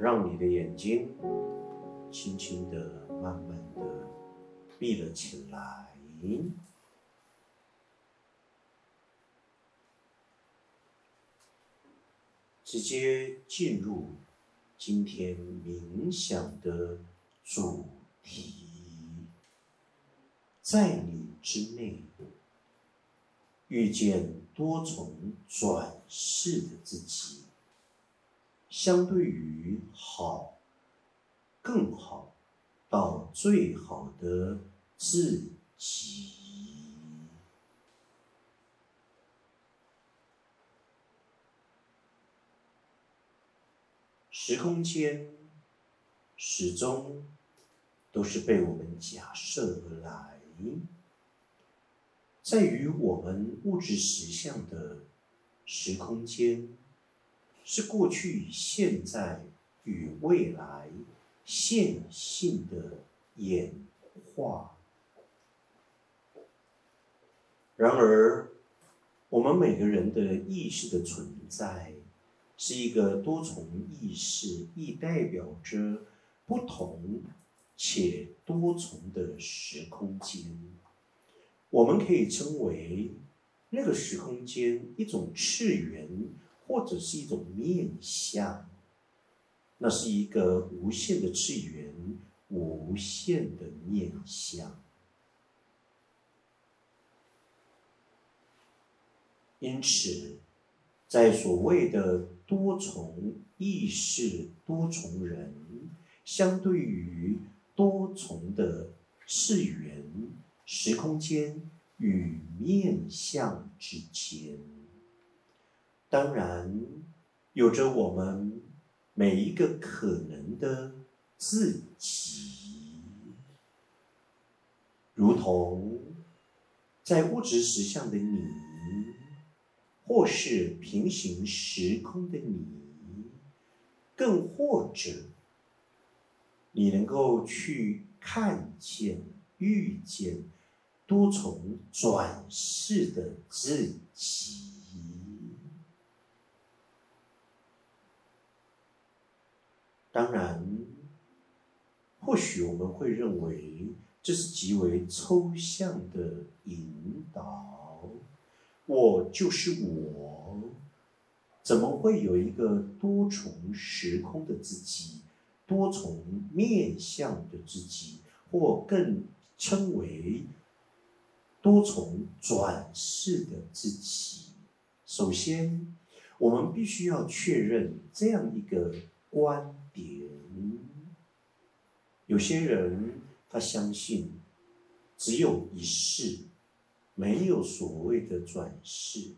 让你的眼睛轻轻的、慢慢的闭了起来。直接进入今天冥想的主题，在你之内遇见多重转世的自己，相对于好、更好到最好的自己。时空间始终都是被我们假设而来，在于我们物质实相的时空间，是过去、现在与未来线性的演化。然而，我们每个人的意识的存在。是一个多重意识，亦代表着不同且多重的时空间。我们可以称为那个时空间一种次元，或者是一种面相。那是一个无限的次元，无限的面相。因此，在所谓的。多重意识、多重人，相对于多重的次元、时空间与面相之间，当然有着我们每一个可能的自己，如同在物质实相的你。或是平行时空的你，更或者你能够去看见、遇见多重转世的自己。当然，或许我们会认为这是极为抽象的引导。我就是我，怎么会有一个多重时空的自己，多重面相的自己，或更称为多重转世的自己？首先，我们必须要确认这样一个观点：有些人他相信只有一世。没有所谓的转世，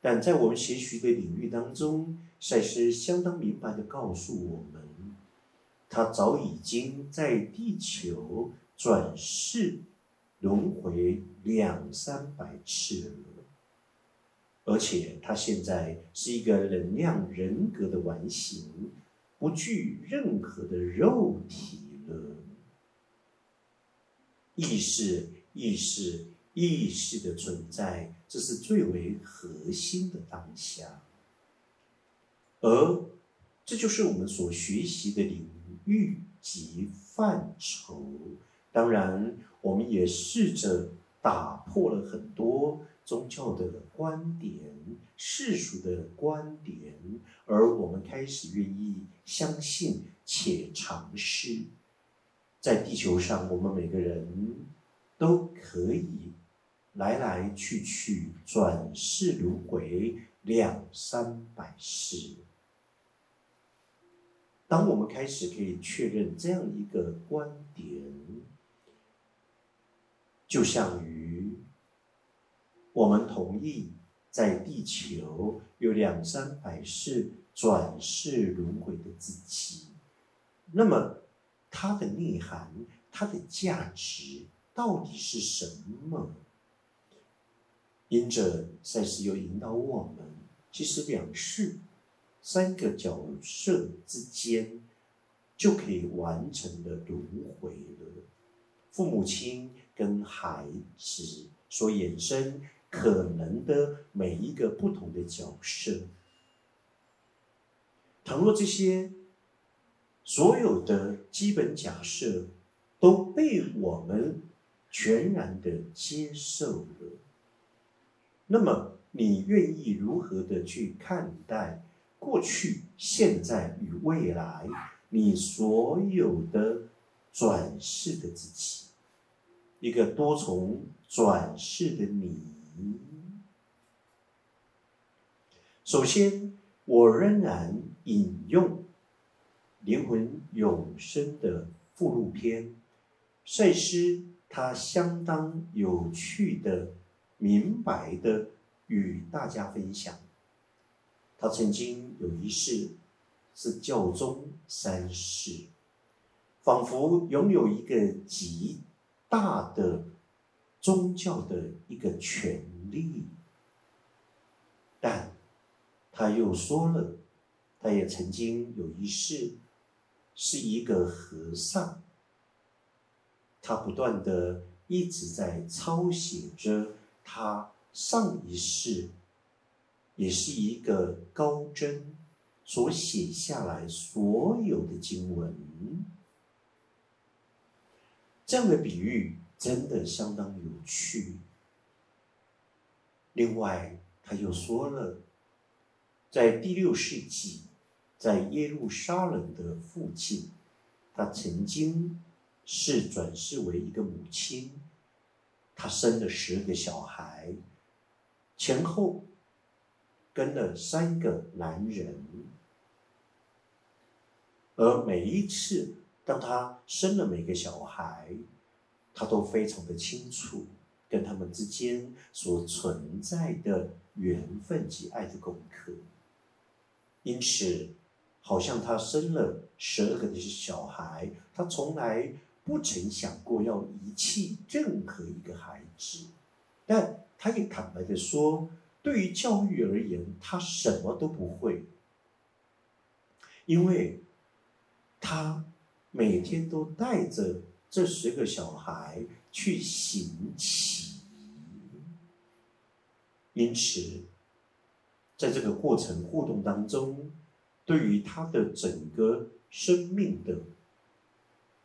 但在我们学习的领域当中，赛斯相当明白的告诉我们，他早已经在地球转世轮回两三百次了，而且他现在是一个能量人格的完形，不具任何的肉体了，意识，意识。意识的存在，这是最为核心的当下，而这就是我们所学习的领域及范畴。当然，我们也试着打破了很多宗教的观点、世俗的观点，而我们开始愿意相信且尝试，在地球上，我们每个人都可以。来来去去，转世轮回两三百世。当我们开始可以确认这样一个观点，就像于我们同意在地球有两三百世转世轮回的自己，那么它的内涵、它的价值到底是什么？因着赛斯又引导我们，其实两世三个角色之间就可以完成的轮回了。父母亲跟孩子所衍生可能的每一个不同的角色，倘若这些所有的基本假设都被我们全然的接受了。那么，你愿意如何的去看待过去、现在与未来？你所有的转世的自己，一个多重转世的你。首先，我仍然引用《灵魂永生》的附录篇，赛斯他相当有趣的、明白的与大家分享。他曾经有一世。是教宗三世，仿佛拥有一个极大的宗教的一个权利，但他又说了，他也曾经有一世是一个和尚，他不断的一直在抄写着他上一世，也是一个高真。所写下来所有的经文，这样的比喻真的相当有趣。另外，他又说了，在第六世纪，在耶路撒冷的附近，他曾经是转世为一个母亲，他生了十个小孩，前后。跟了三个男人，而每一次当他生了每个小孩，他都非常的清楚跟他们之间所存在的缘分及爱的功课。因此，好像他生了十二个的小孩，他从来不曾想过要遗弃任何一个孩子，但他也坦白的说。对于教育而言，他什么都不会，因为他每天都带着这十个小孩去行乞，因此，在这个过程互动当中，对于他的整个生命的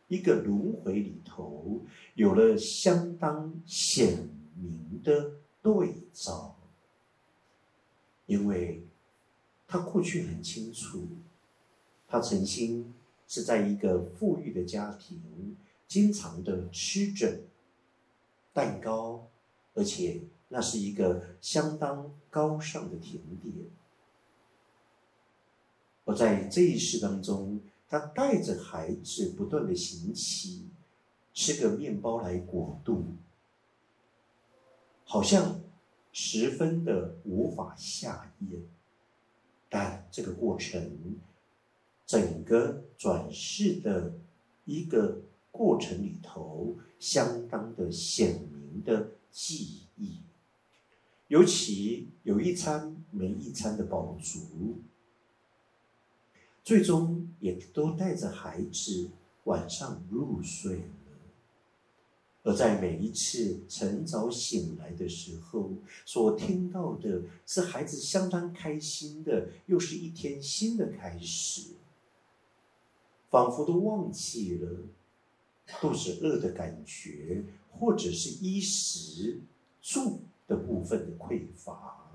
一个轮回里头，有了相当显明的对照。因为他过去很清楚，他曾经是在一个富裕的家庭，经常的吃着蛋糕，而且那是一个相当高尚的甜点。而在这一世当中，他带着孩子不断的行乞，吃个面包来果肚，好像。十分的无法下咽，但这个过程，整个转世的一个过程里头，相当的显明的记忆，尤其有一餐没一餐的饱足，最终也都带着孩子晚上入睡了。而在每一次晨早醒来的时候，所听到的是孩子相当开心的，又是一天新的开始，仿佛都忘记了肚子饿的感觉，或者是衣食住的部分的匮乏。